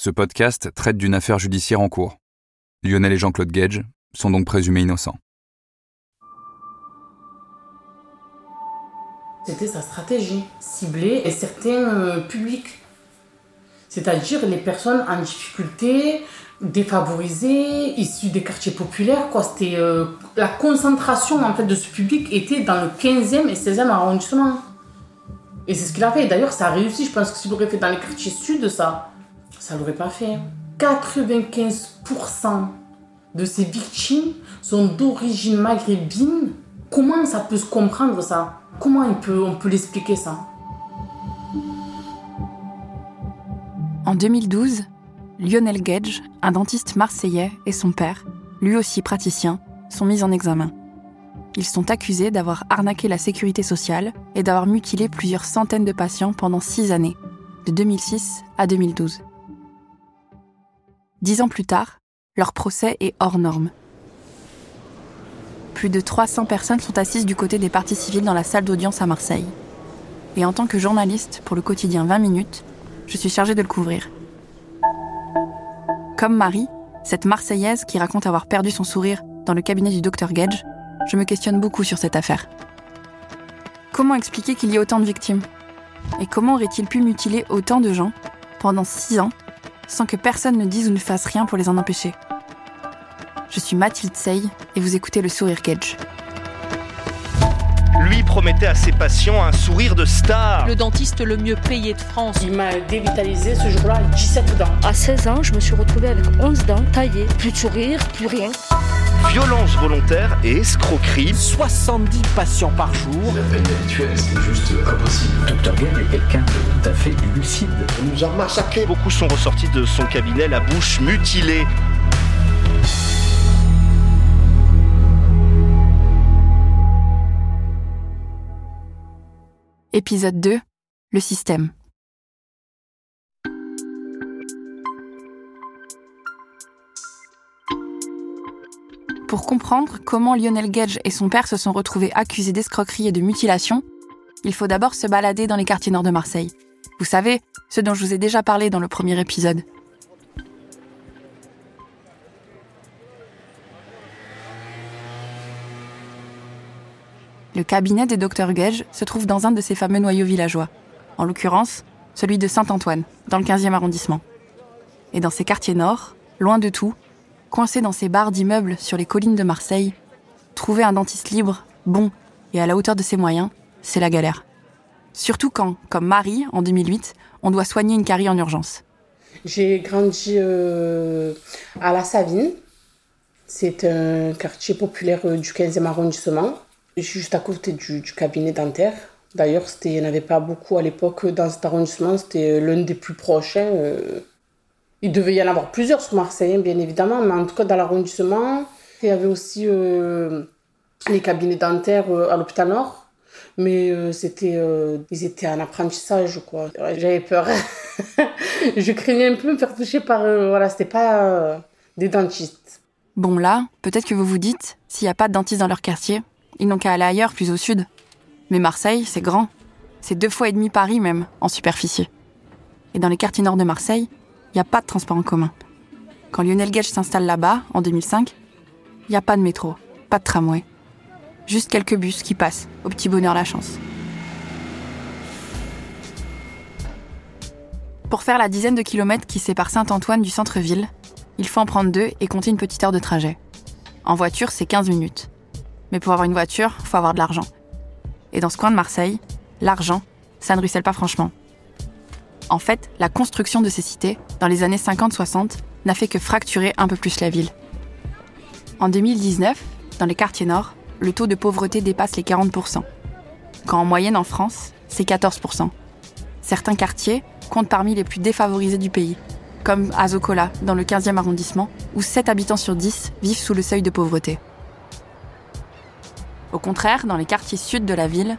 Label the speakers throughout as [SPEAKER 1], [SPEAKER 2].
[SPEAKER 1] Ce podcast traite d'une affaire judiciaire en cours. Lionel et Jean-Claude Gage sont donc présumés innocents.
[SPEAKER 2] C'était sa stratégie, cibler et certains euh, publics. C'est-à-dire les personnes en difficulté, défavorisées, issues des quartiers populaires. Quoi. C'était, euh, la concentration en fait, de ce public était dans le 15e et 16e arrondissement. Et c'est ce qu'il a fait. D'ailleurs, ça a réussi. Je pense que s'il l'aurait fait dans les quartiers sud, ça ça l'aurait pas fait. 95% de ces victimes sont d'origine maghrébine. Comment ça peut se comprendre ça? Comment on peut, on peut l'expliquer ça?
[SPEAKER 3] En 2012, Lionel Gage, un dentiste marseillais, et son père, lui aussi praticien, sont mis en examen. Ils sont accusés d'avoir arnaqué la sécurité sociale et d'avoir mutilé plusieurs centaines de patients pendant six années, de 2006 à 2012. Dix ans plus tard, leur procès est hors norme. Plus de 300 personnes sont assises du côté des parties civiles dans la salle d'audience à Marseille. Et en tant que journaliste pour le quotidien 20 minutes, je suis chargée de le couvrir. Comme Marie, cette Marseillaise qui raconte avoir perdu son sourire dans le cabinet du docteur Gage, je me questionne beaucoup sur cette affaire. Comment expliquer qu'il y ait autant de victimes? Et comment aurait-il pu mutiler autant de gens pendant six ans sans que personne ne dise ou ne fasse rien pour les en empêcher Je suis Mathilde Sey et vous écoutez le Sourire Gage.
[SPEAKER 4] Lui promettait à ses patients un sourire de star.
[SPEAKER 5] Le dentiste le mieux payé de France.
[SPEAKER 2] Il m'a dévitalisé ce jour-là 17 dents.
[SPEAKER 6] À 16 ans, je me suis retrouvée avec 11 dents taillées. Plus de sourire, plus rien.
[SPEAKER 4] Violence volontaire et escroquerie.
[SPEAKER 7] 70 patients par jour.
[SPEAKER 8] La peine habituelle, c'est juste impossible.
[SPEAKER 7] Est quelqu'un de tout à fait lucide.
[SPEAKER 8] On nous a massacrés.
[SPEAKER 4] Beaucoup sont ressortis de son cabinet la bouche mutilée.
[SPEAKER 3] Épisode 2 Le système. Pour comprendre comment Lionel Gage et son père se sont retrouvés accusés d'escroquerie et de mutilation, il faut d'abord se balader dans les quartiers nord de Marseille. Vous savez, ceux dont je vous ai déjà parlé dans le premier épisode. Le cabinet des docteurs Gage se trouve dans un de ces fameux noyaux villageois, en l'occurrence celui de Saint-Antoine, dans le 15e arrondissement. Et dans ces quartiers nord, loin de tout, coincés dans ces bars d'immeubles sur les collines de Marseille, trouver un dentiste libre, bon et à la hauteur de ses moyens, c'est la galère. Surtout quand, comme Marie, en 2008, on doit soigner une carie en urgence.
[SPEAKER 2] J'ai grandi euh, à La Savine. C'est un quartier populaire euh, du 15e arrondissement. Juste à côté du, du cabinet dentaire. D'ailleurs, il n'y en avait pas beaucoup à l'époque dans cet arrondissement. C'était l'un des plus proches. euh. Il devait y en avoir plusieurs sur Marseille, bien évidemment. Mais en tout cas, dans l'arrondissement, il y avait aussi euh, les cabinets dentaires euh, à l'hôpital Nord. Mais euh, c'était, ils étaient en apprentissage, quoi. J'avais peur. je craignais un peu me faire toucher par... voilà, c'était pas des dentistes.
[SPEAKER 3] Bon là, peut-être que vous vous dites, s'il n'y a pas de dentiste dans leur quartier, ils n'ont qu'à aller ailleurs, plus au sud. Mais Marseille, c'est grand. C'est deux fois et demi Paris même, en superficie. Et dans les quartiers nord de Marseille, il pas de transport en commun. Quand Lionel Gage s'installe là-bas, en 2005, il n'y a pas de métro, pas de tramway. Juste quelques bus qui passent, au petit bonheur la chance. Pour faire la dizaine de kilomètres qui sépare Saint-Antoine du centre-ville, il faut en prendre deux et compter une petite heure de trajet. En voiture, c'est 15 minutes. Mais pour avoir une voiture, faut avoir de l'argent. Et dans ce coin de Marseille, l'argent, ça ne ruisselle pas franchement. En fait, la construction de ces cités, dans les années 50-60, n'a fait que fracturer un peu plus la ville. En 2019, dans les quartiers nord, le taux de pauvreté dépasse les 40%, quand en moyenne en France, c'est 14%. Certains quartiers comptent parmi les plus défavorisés du pays, comme Azokola, dans le 15e arrondissement, où 7 habitants sur 10 vivent sous le seuil de pauvreté. Au contraire, dans les quartiers sud de la ville,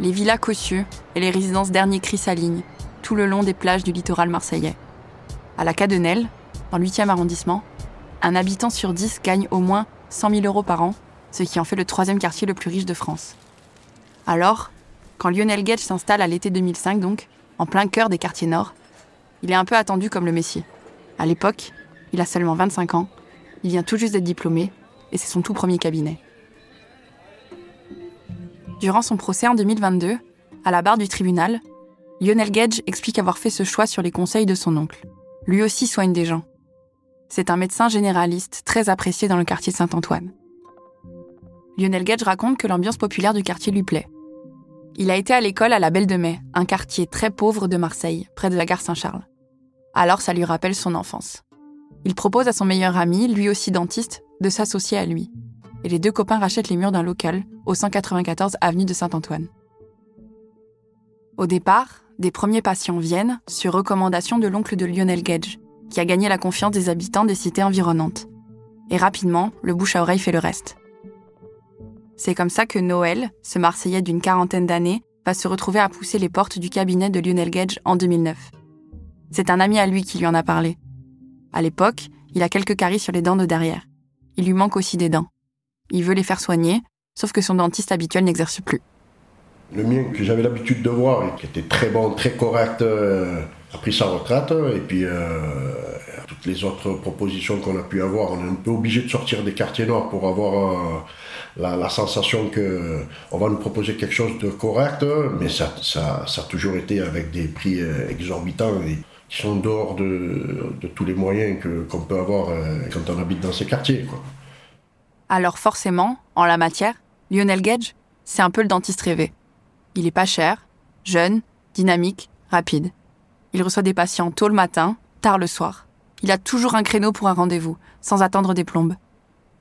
[SPEAKER 3] les villas cossues et les résidences dernier cri s'alignent tout le long des plages du littoral marseillais. À la Cadenelle, dans le 8e arrondissement, un habitant sur 10 gagne au moins 100 000 euros par an, ce qui en fait le troisième quartier le plus riche de France. Alors, quand Lionel Gage s'installe à l'été 2005, donc, en plein cœur des quartiers nord, il est un peu attendu comme le Messie. À l'époque, il a seulement 25 ans, il vient tout juste d'être diplômé, et c'est son tout premier cabinet. Durant son procès en 2022, à la barre du tribunal, Lionel Gage explique avoir fait ce choix sur les conseils de son oncle. Lui aussi soigne des gens. C'est un médecin généraliste très apprécié dans le quartier Saint-Antoine. Lionel Gage raconte que l'ambiance populaire du quartier lui plaît. Il a été à l'école à la Belle de Mai, un quartier très pauvre de Marseille, près de la gare Saint-Charles. Alors ça lui rappelle son enfance. Il propose à son meilleur ami, lui aussi dentiste, de s'associer à lui. Et les deux copains rachètent les murs d'un local au 194 avenue de Saint-Antoine. Au départ, des premiers patients viennent sur recommandation de l'oncle de Lionel Gage, qui a gagné la confiance des habitants des cités environnantes. Et rapidement, le bouche à oreille fait le reste. C'est comme ça que Noël, ce Marseillais d'une quarantaine d'années, va se retrouver à pousser les portes du cabinet de Lionel Gage en 2009. C'est un ami à lui qui lui en a parlé. À l'époque, il a quelques caries sur les dents de derrière. Il lui manque aussi des dents. Il veut les faire soigner, sauf que son dentiste habituel n'exerce plus.
[SPEAKER 8] Le mien que j'avais l'habitude de voir qui était très bon, très correct, euh, a pris sa retraite. Et puis euh, toutes les autres propositions qu'on a pu avoir, on est un peu obligé de sortir des quartiers noirs pour avoir euh, la, sensation que on va nous proposer quelque chose de correct. Mais ça, ça, a toujours été avec des prix exorbitants et qui sont dehors de, tous les moyens qu'on peut avoir quand on habite dans ces quartiers.
[SPEAKER 3] Alors forcément, en la matière, Lionel Gage, c'est un peu le dentiste rêvé. Il est pas cher, jeune, dynamique, rapide. Il reçoit des patients tôt le matin, tard le soir. Il a toujours un créneau pour un rendez-vous, sans attendre des plombes.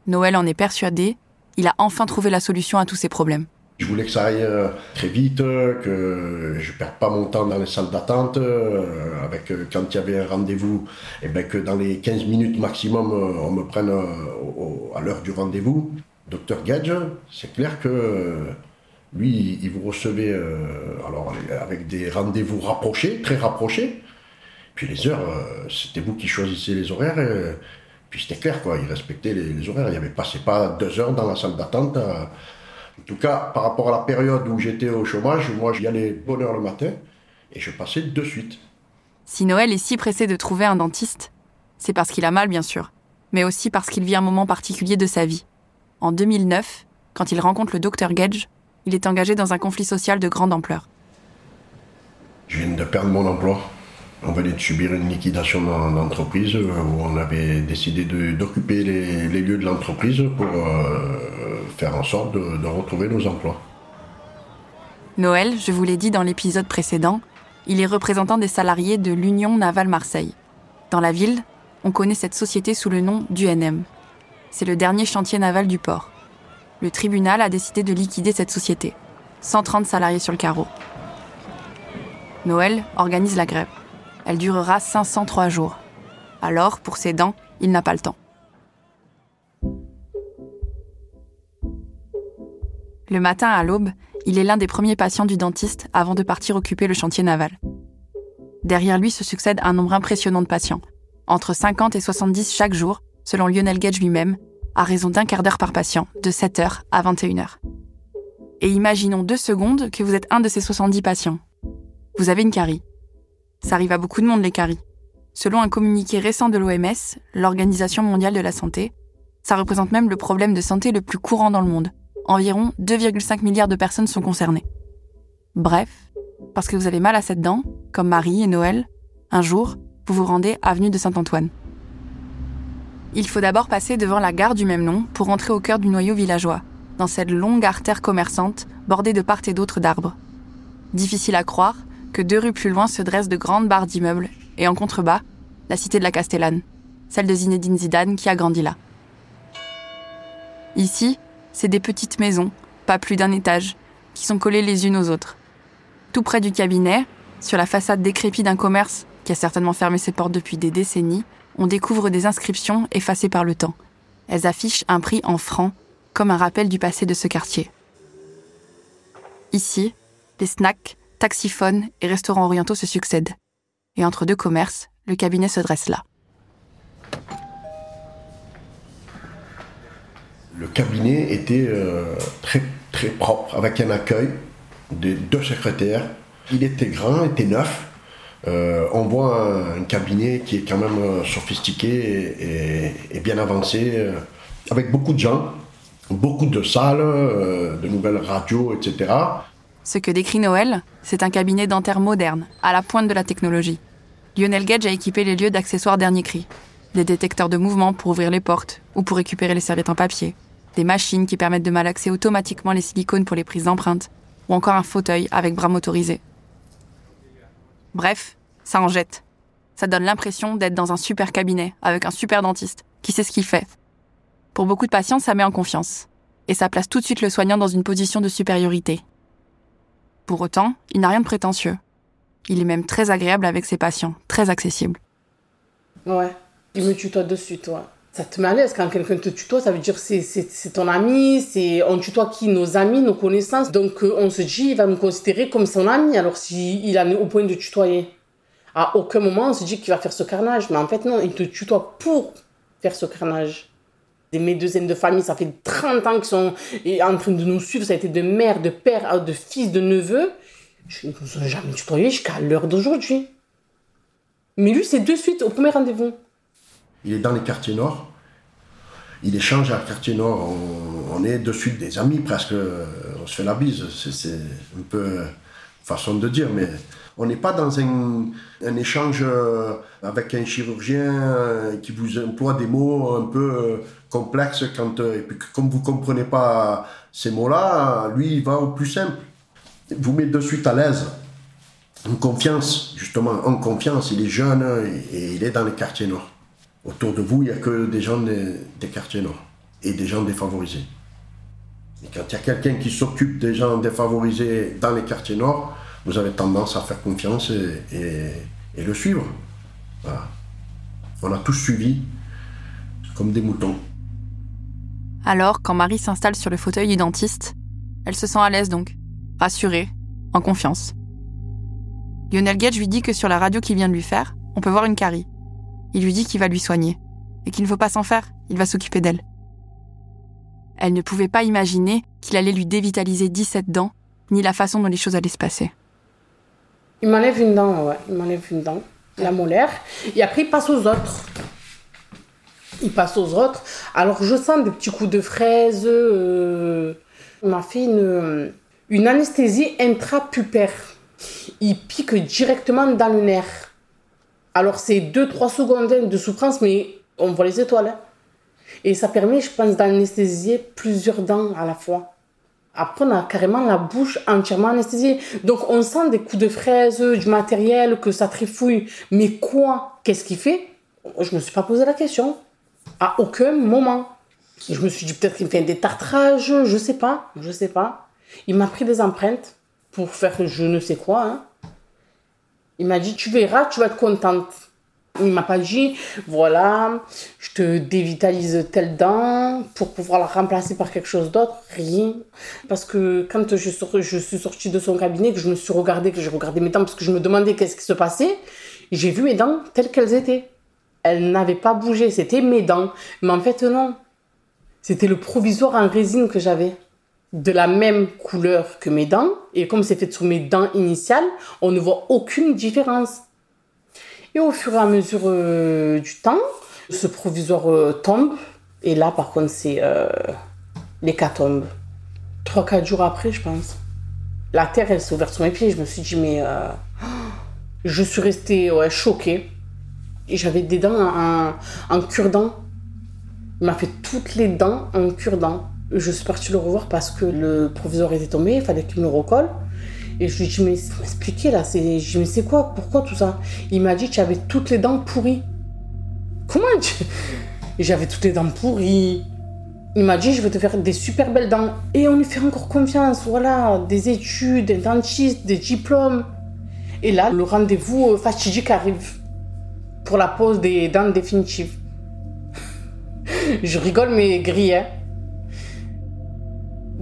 [SPEAKER 3] Noël en est persuadé, il a enfin trouvé la solution à tous ses problèmes.
[SPEAKER 8] Je voulais que ça aille très vite, que je ne perde pas mon temps dans les salles d'attente, avec quand il y avait un rendez-vous, et ben que dans les 15 minutes maximum, on me prenne à l'heure du rendez-vous. Docteur Gage, c'est clair que lui, il vous recevait alors, avec des rendez-vous rapprochés, très rapprochés. Puis les heures, c'était vous qui choisissez les horaires. puis c'était clair, quoi. Il respectait les, horaires. Il n'y avait pas, pas deux heures dans la salle d'attente. En tout cas, par rapport à la période où j'étais au chômage, moi j'y allais bonne heure le matin et je passais de suite.
[SPEAKER 3] Si Noël est si pressé de trouver un dentiste, c'est parce qu'il a mal bien sûr, mais aussi parce qu'il vit un moment particulier de sa vie. En 2009, quand il rencontre le docteur Gage, il est engagé dans un conflit social de grande ampleur.
[SPEAKER 8] Je viens de perdre mon emploi. On venait de subir une liquidation d'entreprise où on avait décidé d'occuper les, les, lieux de l'entreprise pour euh, faire en sorte de, de, retrouver nos emplois.
[SPEAKER 3] Noël, je vous l'ai dit dans l'épisode précédent, il est représentant des salariés de l'Union Navale Marseille. Dans la ville, on connaît cette société sous le nom d'UNM. C'est le dernier chantier naval du port. Le tribunal a décidé de liquider cette société. 130 salariés sur le carreau. Noël organise la grève. Elle durera 503 jours. Alors, pour ses dents, il n'a pas le temps. Le matin à l'aube, il est l'un des premiers patients du dentiste avant de partir occuper le chantier naval. Derrière lui se succède un nombre impressionnant de patients, entre 50 et 70 chaque jour, selon Lionel Gage lui-même, à raison d'un quart d'heure par patient, de 7h à 21h. Et imaginons deux secondes que vous êtes un de ces 70 patients. Vous avez une carie. Ça arrive à beaucoup de monde les caries. Selon un communiqué récent de l'OMS, l'Organisation mondiale de la santé, ça représente même le problème de santé le plus courant dans le monde. Environ 2,5 milliards de personnes sont concernées. Bref, parce que vous avez mal à cette dent, comme Marie et Noël, un jour, vous vous rendez avenue de Saint-Antoine. Il faut d'abord passer devant la gare du même nom pour entrer au cœur du noyau villageois, dans cette longue artère commerçante bordée de part et d'autre d'arbres. Difficile à croire, que deux rues plus loin se dressent de grandes barres d'immeubles, et en contrebas, la cité de la Castellane, celle de Zinedine Zidane qui a grandi là. Ici, c'est des petites maisons, pas plus d'un étage, qui sont collées les unes aux autres. Tout près du cabinet, Sur la façade décrépite d'un commerce qui a certainement fermé ses portes depuis des décennies, on découvre des inscriptions effacées par le temps. Elles affichent un prix en francs, comme un rappel du passé de ce quartier. Ici, les snacks, taxiphones et restaurants orientaux se succèdent. Et entre deux commerces, le cabinet se dresse là.
[SPEAKER 8] Le cabinet était euh, très, très propre, avec un accueil de deux secrétaires. Il était grand, était neuf. Euh, on voit un, cabinet qui est quand même euh, sophistiqué et, bien avancé, euh, avec beaucoup de gens, beaucoup de salles, de nouvelles radios, etc.
[SPEAKER 3] Ce que décrit Noël, c'est un cabinet dentaire moderne, à la pointe de la technologie. Lionel Gage a équipé les lieux d'accessoires dernier cri. Des détecteurs de mouvement pour ouvrir les portes ou pour récupérer les serviettes en papier. Des machines qui permettent de malaxer automatiquement les silicones pour les prises d'empreintes. Ou encore un fauteuil avec bras motorisés. Bref, ça en jette. Ça donne l'impression d'être dans un super cabinet avec un super dentiste qui sait ce qu'il fait. Pour beaucoup de patients, ça met en confiance. Et ça place tout de suite le soignant dans une position de supériorité. Pour autant, il n'a rien de prétentieux. Il est même très agréable avec ses patients, très accessible.
[SPEAKER 2] Ouais, il me tutoie de ouais. Ça te met à l'aise quand quelqu'un te tutoie, ça veut dire c'est ton ami, c'est on tutoie qui? Nos amis, nos connaissances. Donc euh, on se dit il va me considérer comme son ami alors s'il il en est au point de tutoyer. À aucun moment on se dit qu'il va faire ce carnage, mais en fait non, il te tutoie pour faire ce carnage. Mes deux aînes de famille, ça fait 30 ans qu'ils sont en train de nous suivre, ça a été de mère, de père, de fils, de neveu. Je ne nous ai jamais tutoyé jusqu'à l'heure d'aujourd'hui. Mais lui, c'est de suite au premier rendez-vous.
[SPEAKER 8] Il est dans les quartiers nord. Il échange à quartier nord. On, est de suite des amis presque. On se fait la bise. C'est un peu façon de dire, mais on n'est pas dans un, échange avec un chirurgien qui vous emploie des mots un peu complexes quand et puis comme vous comprenez pas ces mots-là, lui il va au plus simple. Vous met de suite à l'aise en confiance, justement, en confiance. Il est jeune et il est dans les quartiers nord. Autour de vous, il n'y a que des gens des, quartiers nord et des gens défavorisés. Et quand il y a quelqu'un qui s'occupe des gens défavorisés dans les quartiers nord, vous avez tendance à faire confiance et, le suivre. On a tous suivi comme des moutons.
[SPEAKER 3] Alors, quand Marie s'installe sur le fauteuil du dentiste, elle se sent à l'aise donc, rassurée, en confiance. Lionel Gage lui dit que sur la radio qu'il vient de lui faire, on peut voir une carie. Il lui dit qu'il va lui soigner, et qu'il ne faut pas s'en faire, il va s'occuper d'elle. Elle ne pouvait pas imaginer qu'il allait lui dévitaliser 17 dents, ni la façon dont les choses allaient se passer.
[SPEAKER 2] Il m'enlève une dent, ouais, il m'enlève une dent, la molaire, et après il passe aux autres. Il passe aux autres. Alors je sens des petits coups de fraise. Euh... On m'a fait une, une anesthésie intrapupère il pique directement dans le nerf. Alors c'est 2-3 secondes de souffrance, mais on voit les étoiles. Et ça permet, je pense, d'anesthésier plusieurs dents à la fois. Après, on a carrément la bouche entièrement anesthésiée. Donc on sent des coups de fraise, du matériel, que ça trifouille. Mais quoi? Qu'est-ce qu'il fait? Je me suis pas posé la question. À aucun moment. Je me suis dit peut-être qu'il me fait des tartrages, je sais pas, je sais pas. Il m'a pris des empreintes pour faire je ne sais quoi. Hein. Il m'a dit, tu verras, tu vas être contente. Il m'a pas dit, voilà, je te dévitalise telle dent pour pouvoir la remplacer par quelque chose d'autre. Rien. Parce que quand je, je suis sortie de son cabinet, que je me suis regardée, que j'ai regardé mes dents parce que je me demandais qu'est-ce qui se passait, j'ai vu mes dents telles qu'elles étaient. Elles n'avaient pas bougé, c'était mes dents. Mais en fait, non. C'était le provisoire en résine que j'avais de la même couleur que mes dents. Et comme c'est fait sur mes dents initiales, on ne voit aucune différence. Et au fur et à mesure euh, du temps, ce provisoire euh, tombe. Et là, par contre, c'est euh, l'hécatombe. Trois, quatre jours après, je pense. La terre, elle s'est ouverte sur mes pieds. Je me suis dit, mais... Euh, je suis restée choquée. Et j'avais des dents en, en cure-dent. Il m'a fait toutes les dents en cure-dent. Je suis partie le revoir parce que le proviseur était tombé, il fallait qu'il me le recolle. Et je lui ai dit, mais m'expliquer là, je ai dit, mais c'est quoi, pourquoi tout ça? Il m'a dit que j'avais toutes les dents pourries. Comment tu... J'avais toutes les dents pourries. Il m'a dit, je vais te faire des super belles dents. Et on lui fait encore confiance, voilà, des études, un dentiste, des diplômes. Et là, le rendez-vous euh, fatidique arrive pour la pose des dents définitives. Je rigole, mais. Hein.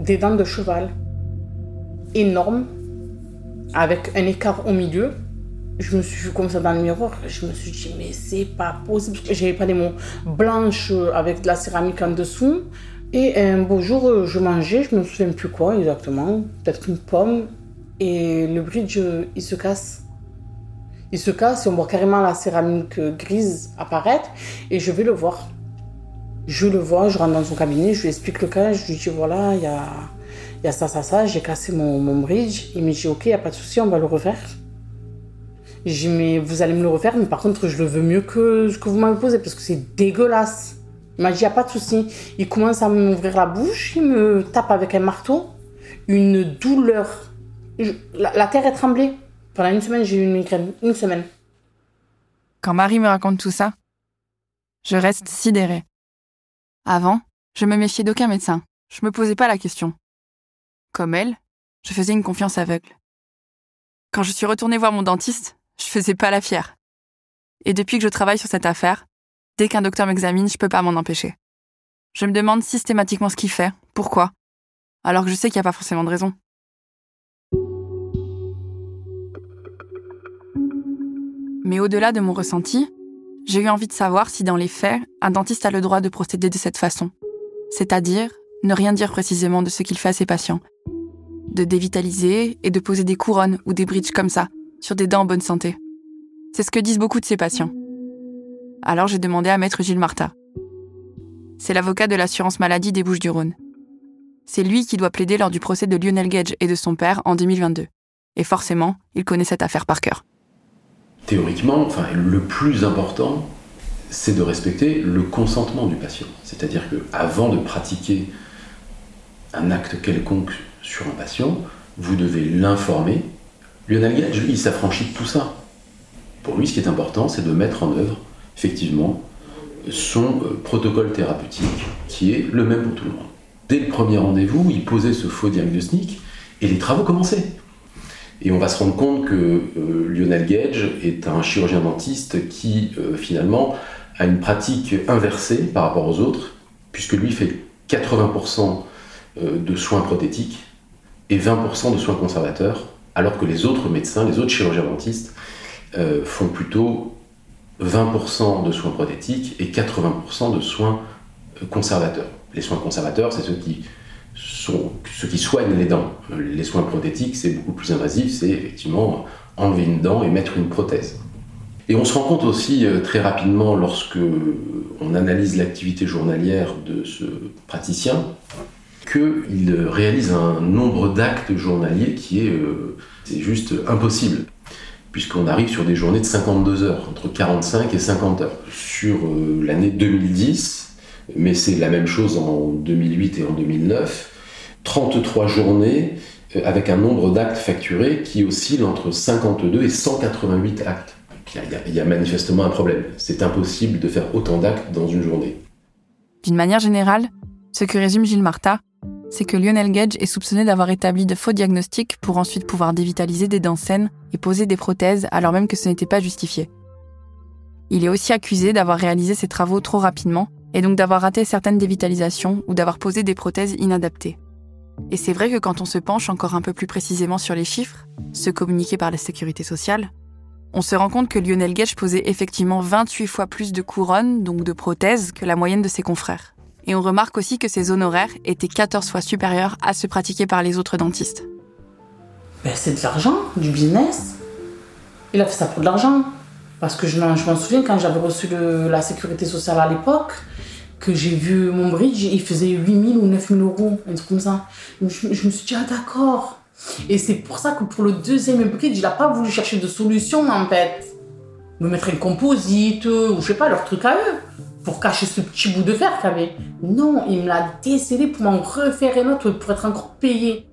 [SPEAKER 2] Des dents de cheval. Énormes, avec un écart au milieu. Je me suis vue comme ça dans le miroir. Je me suis dit, mais c'est pas possible. J'avais pas des mots blanches avec de la céramique en dessous. Et un beau jour, euh, je mangeais, je me souviens plus quoi exactement, peut-être une pomme, et le bridge, euh, il se casse. Il se casse et on voit carrément la céramique grise apparaître, et je vais le voir. Je le vois, je rentre dans son cabinet, je lui explique le cas, je lui dis voilà, il y a, ça, ça, ça, j'ai cassé mon, bridge. Il me dit ok, il n'y a pas de souci, on va le refaire. J'ai dit mais vous allez me le refaire, mais par contre je le veux mieux que ce que vous m'avez posé parce que c'est dégueulasse. Il m'a dit, il n'y a pas de souci. Il commence à m'ouvrir la bouche, il me tape avec un marteau. Une douleur. la, terre est tremblée. Pendant une semaine, j'ai eu une migraine. Une semaine.
[SPEAKER 3] Quand Marie me raconte tout ça, je reste sidérée. Avant, je me méfiais d'aucun médecin. Je me posais pas la question. Comme elle, je faisais une confiance aveugle. Quand je suis retournée voir mon dentiste, je faisais pas la fière. Et depuis que je travaille sur cette affaire, Dès qu'un docteur m'examine, je peux pas m'en empêcher. Je me demande systématiquement ce qu'il fait, pourquoi, alors que je sais qu'il n'y a pas forcément de raison. Mais au-delà de mon ressenti, j'ai eu envie de savoir si dans les faits, un dentiste a le droit de procéder de cette façon. C'est-à-dire ne rien dire précisément de ce qu'il fait à ses patients. De dévitaliser et de poser des couronnes ou des bridges comme ça, sur des dents en bonne santé. C'est ce que disent beaucoup de ses patients alors j'ai demandé à maître Gilles Martin. C'est l'avocat de l'assurance maladie des Bouches-du-Rhône. C'est lui qui doit plaider lors du procès de Lionel Gage et de son père en 2022. Et forcément, il connaît cette affaire par cœur.
[SPEAKER 9] Théoriquement, enfin, le plus important, c'est de respecter le consentement du patient. C'est-à-dire que avant de pratiquer un acte quelconque sur un patient, vous devez l'informer. Lionel Gage, lui, il s'affranchit de tout ça. Pour lui, ce qui est important, c'est de mettre en œuvre effectivement, son euh, protocole thérapeutique qui est le même pour tout le monde. Dès le premier rendez-vous, il posait ce faux diagnostic et les travaux commençaient. Et on va se rendre compte que euh, Lionel Gage est un chirurgien dentiste qui euh, finalement a une pratique inversée par rapport aux autres, puisque lui fait 80% de soins prothétiques et 20% de soins conservateurs, alors que les autres médecins, les autres chirurgiens dentistes font plutôt 20% de soins prothétiques et 80% de soins euh, conservateurs. Les soins conservateurs, c'est ceux qui, sont, ceux qui soignent les dents. Les soins prothétiques, c'est beaucoup plus invasif, c'est effectivement enlever une dent et mettre une prothèse. Et on se rend compte aussi euh, très rapidement, lorsque on analyse l'activité journalière de ce praticien, qu'il réalise un nombre d'actes journaliers qui est, euh, c'est juste impossible puisqu'on arrive sur des journées de 52 heures, entre 45 et 50 heures. Sur euh, l'année 2010, mais c'est la même chose en 2008 et en 2009, 33 journées euh, avec un nombre d'actes facturés qui oscille entre 52 et 188 actes. Il y, a, manifestement un problème. C'est impossible de faire autant d'actes dans une journée.
[SPEAKER 3] D'une manière générale, ce que résume Gilles Marta, c'est que Lionel Gage est soupçonné d'avoir établi de faux diagnostics pour ensuite pouvoir dévitaliser des dents saines et poser des prothèses alors même que ce n'était pas justifié. Il est aussi accusé d'avoir réalisé ses travaux trop rapidement et donc d'avoir raté certaines dévitalisations ou d'avoir posé des prothèses inadaptées. Et c'est vrai que quand on se penche encore un peu plus précisément sur les chiffres, ceux communiqués par la sécurité sociale, on se rend compte que Lionel Gage posait effectivement 28 fois plus de couronnes, donc de prothèses, que la moyenne de ses confrères. Et on remarque aussi que ses honoraires étaient 14 fois supérieurs à ceux pratiqués par les autres dentistes.
[SPEAKER 2] Ben, c'est de l'argent, du business. Il a fait ça pour de l'argent. Parce que je m'en souviens quand j'avais reçu la sécurité sociale à l'époque, que j'ai vu mon bridge, il faisait 8000 ou 9000 euros, un truc comme ça. Je, me suis dit, ah d'accord. Et c'est pour ça que pour le deuxième bridge, il n'a pas voulu chercher de solution en fait. Me mettre un composite, ou je sais pas, leur truc à eux pour cacher ce petit bout de fer qu'il avait. Non, il me l'a décédé pour m'en refaire un autre pour être encore payé.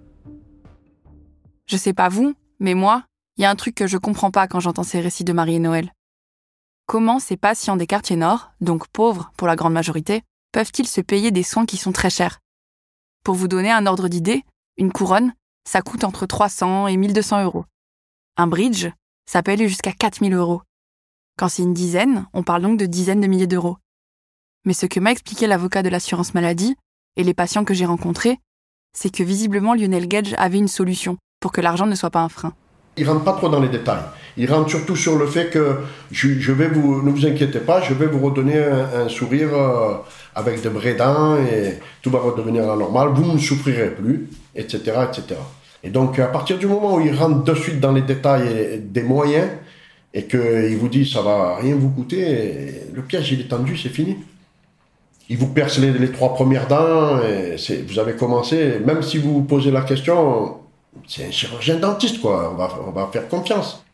[SPEAKER 3] Je sais pas vous, mais moi, il y a un truc que je comprends pas quand j'entends ces récits de Marie et Noël. Comment ces patients des quartiers nord, donc pauvres pour la grande majorité, peuvent-ils se payer des soins qui sont très chers? Pour vous donner un ordre d'idée, une couronne, ça coûte entre 300 et 1200 euros. Un bridge, Ça peut aller jusqu'à 4000 euros. Quand c'est une dizaine, on parle donc de dizaines de milliers d'euros. Mais ce que m'a expliqué l'avocat de l'assurance maladie et les patients que j'ai rencontrés, c'est que visiblement Lionel Gage avait une solution pour que l'argent ne soit pas un frein.
[SPEAKER 8] Il rentre pas trop dans les détails. Il rentre surtout sur le fait que je, vais vous, ne vous inquiétez pas, je vais vous redonner un, sourire euh, avec de vraies dents et tout va redevenir la normale, vous ne souffrirez plus, etc., etc. Et donc, à partir du moment où il rentre de suite dans les détails des moyens et qu'il vous dit ça va rien vous coûter, le piège il est tendu, c'est fini. Il vous perce les, trois premières dents, et vous avez commencé, même si vous vous posez la question, c'est un chirurgien dentiste, quoi, on va, faire confiance.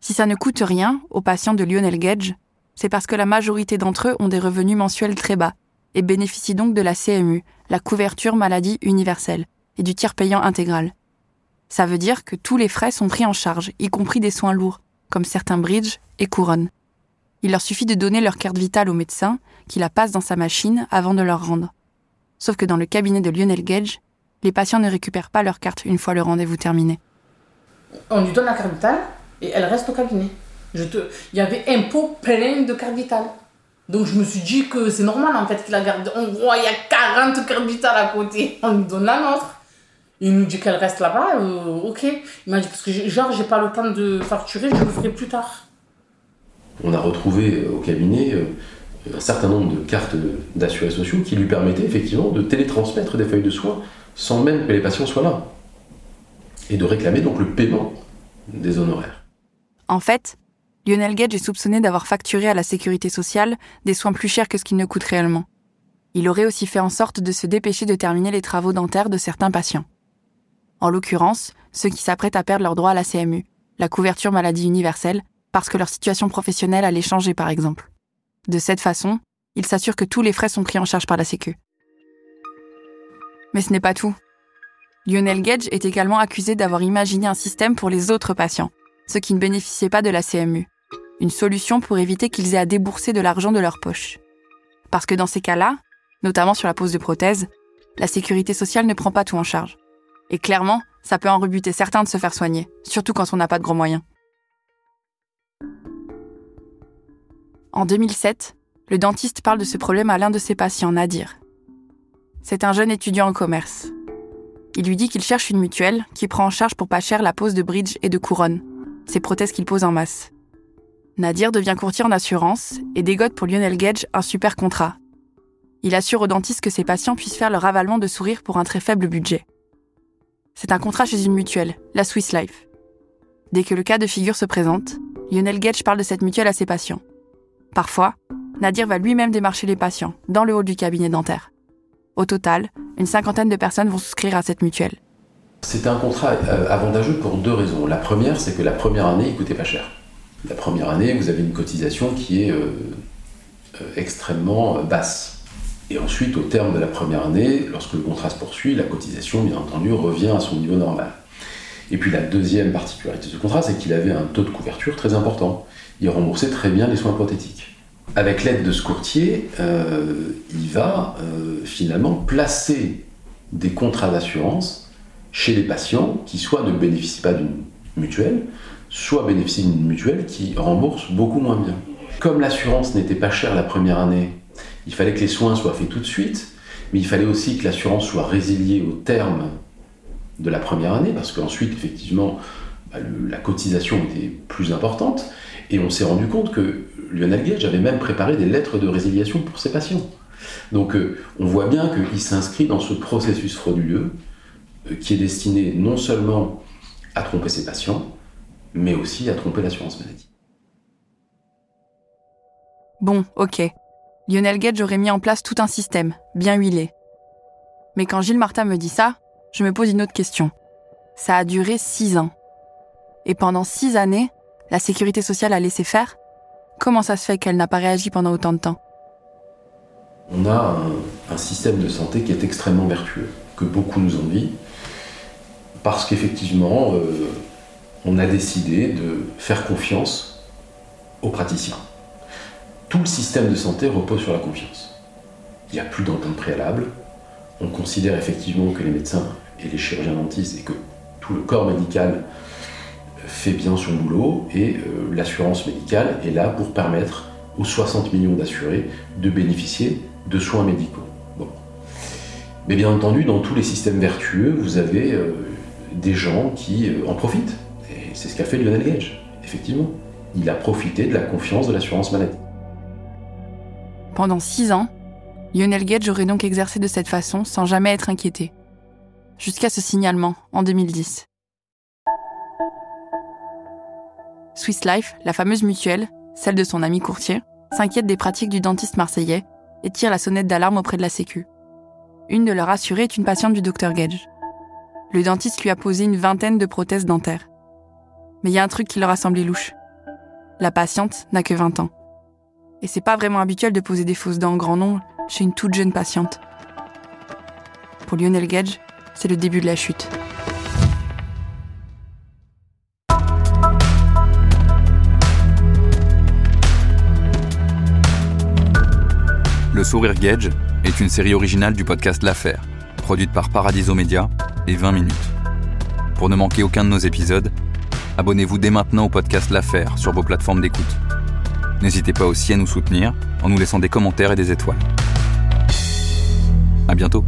[SPEAKER 3] Si ça ne coûte rien aux patients de Lionel Gage, c'est parce que la majorité d'entre eux ont des revenus mensuels très bas et bénéficient donc de la CMU, la couverture maladie universelle, et du tiers payant intégral. Ça veut dire que tous les frais sont pris en charge, y compris des soins lourds, comme certains bridges et couronnes. Il leur suffit de donner leur carte vitale au médecin, qui la passe dans sa machine avant de leur rendre. Sauf que dans le cabinet de Lionel Gage, les patients ne récupèrent pas leur carte une fois le rendez-vous terminé.
[SPEAKER 2] On lui donne la carte vitale et elle reste au cabinet. Je te... Il y avait un pot plein de cartes vitales. Donc je me suis dit que c'est normal en fait qu'il la garde. On voit, il y a 40 cartes vitales à côté. On lui donne la nôtre. Il nous dit qu'elle reste là-bas. Euh, ok. Il m'a dit parce que genre j'ai pas le temps de facturer, je le ferai plus tard.
[SPEAKER 9] On a retrouvé euh, au cabinet euh, un certain nombre de cartes d'assurés sociaux qui lui permettaient effectivement de télétransmettre des feuilles de soins sans même que les patients soient là. Et de réclamer donc le paiement des honoraires.
[SPEAKER 3] En fait, Lionel Gage est soupçonné d'avoir facturé à la sécurité sociale des soins plus chers que ce qu'ils ne coûtent réellement. Il aurait aussi fait en sorte de se dépêcher de terminer les travaux dentaires de certains patients. En l'occurrence, ceux qui s'apprêtent à perdre leur droit à la CMU, la couverture maladie universelle, parce que leur situation professionnelle allait changer par exemple. De cette façon, il s'assure que tous les frais sont pris en charge par la Sécu. Mais ce n'est pas tout. Lionel Gage est également accusé d'avoir imaginé un système pour les autres patients, ceux qui ne bénéficiaient pas de la CMU. Une solution pour éviter qu'ils aient à débourser de l'argent de leur poche. Parce que dans ces cas-là, notamment sur la pose de prothèses, la sécurité sociale ne prend pas tout en charge. Et clairement, ça peut en rebuter certains de se faire soigner, surtout quand on n'a pas de gros moyens. En 2007, le dentiste parle de ce problème à l'un de ses patients, Nadir. C'est un jeune étudiant en commerce. Il lui dit qu'il cherche une mutuelle qui prend en charge pour pas cher la pose de bridge et de couronne, ces prothèses qu'il pose en masse. Nadir devient courtier en assurance et dégote pour Lionel Gage un super contrat. Il assure aux dentistes que ses patients puissent faire leur avalement de sourire pour un très faible budget. C'est un contrat chez une mutuelle, la Swiss Life. Dès que le cas de figure se présente, Lionel Gage parle de cette mutuelle à ses patients. Parfois, Nadir va lui-même démarcher les patients dans le hall du cabinet dentaire. Au total, une cinquantaine de personnes vont souscrire à cette mutuelle.
[SPEAKER 9] C'est un contrat euh, avantageux pour deux raisons. La première, c'est que la première année, il coûtait pas cher. La première année, vous avez une cotisation qui est euh, euh, extrêmement basse. Et ensuite, au terme de la première année, lorsque le contrat se poursuit, la cotisation, bien entendu, revient à son niveau normal. Et puis la deuxième particularité de ce contrat, c'est qu'il avait un taux de couverture très important il remboursait très bien les soins prothétiques. Avec l'aide de ce courtier, euh, il va euh, finalement placer des contrats d'assurance chez les patients qui soit ne bénéficient pas d'une mutuelle, soit bénéficient d'une mutuelle qui rembourse beaucoup moins bien. Comme l'assurance n'était pas chère la première année, il fallait que les soins soient faits tout de suite, mais il fallait aussi que l'assurance soit résiliée au terme de la première année, parce qu'ensuite, effectivement, bah, la cotisation était plus importante. Et on s'est rendu compte que Lionel Gage avait même préparé des lettres de résiliation pour ses patients. Donc euh, on voit bien qu'il s'inscrit dans ce processus frauduleux euh, qui est destiné non seulement à tromper ses patients, mais aussi à tromper l'assurance maladie.
[SPEAKER 3] Bon, ok. Lionel Gage aurait mis en place tout un système, bien huilé. Mais quand Gilles Martin me dit ça, je me pose une autre question. Ça a duré six ans. Et pendant six années, la sécurité sociale a laissé faire Comment ça se fait qu'elle n'a pas réagi pendant autant de temps?
[SPEAKER 9] On a un, système de santé qui est extrêmement vertueux, que beaucoup nous envient, parce qu'effectivement, euh, on a décidé de faire confiance aux praticiens. Tout le système de santé repose sur la confiance. Il n'y a plus d'entente préalable. On considère effectivement que les médecins et les chirurgiens dentistes et que tout le corps médical fait bien son boulot et euh, l'assurance médicale est là pour permettre aux 60 millions d'assurés de bénéficier de soins médicaux. Mais bien entendu, dans tous les systèmes vertueux, vous avez euh, des gens qui euh, en profitent. Et c'est ce qu'a fait Lionel Gage, effectivement. Il a profité de la confiance de l'assurance maladie.
[SPEAKER 3] Pendant six ans, Lionel Gage aurait donc exercé de cette façon sans jamais être inquiété. Jusqu'à ce signalement, en 2010. Swiss Life, la fameuse mutuelle, celle de son ami courtier, s'inquiète des pratiques du dentiste marseillais et tire la sonnette d'alarme auprès de la Sécu. Une de leurs assurées est une patiente du docteur Gage. Le dentiste lui a posé une vingtaine de prothèses dentaires. Mais il y a un truc qui leur a semblé louche. La patiente n'a que 20 ans. Et c'est pas vraiment habituel de poser des fausses dents en grand nombre chez une toute jeune patiente. Pour Lionel Gage, c'est le début de la chute.
[SPEAKER 1] Le Sourire Gage est une série originale du podcast L'Affaire, produite par Paradiso Media et 20 minutes. Pour ne manquer aucun de nos épisodes, abonnez-vous dès maintenant au podcast L'Affaire sur vos plateformes d'écoute. N'hésitez pas aussi à nous soutenir en nous laissant des commentaires et des étoiles. À bientôt.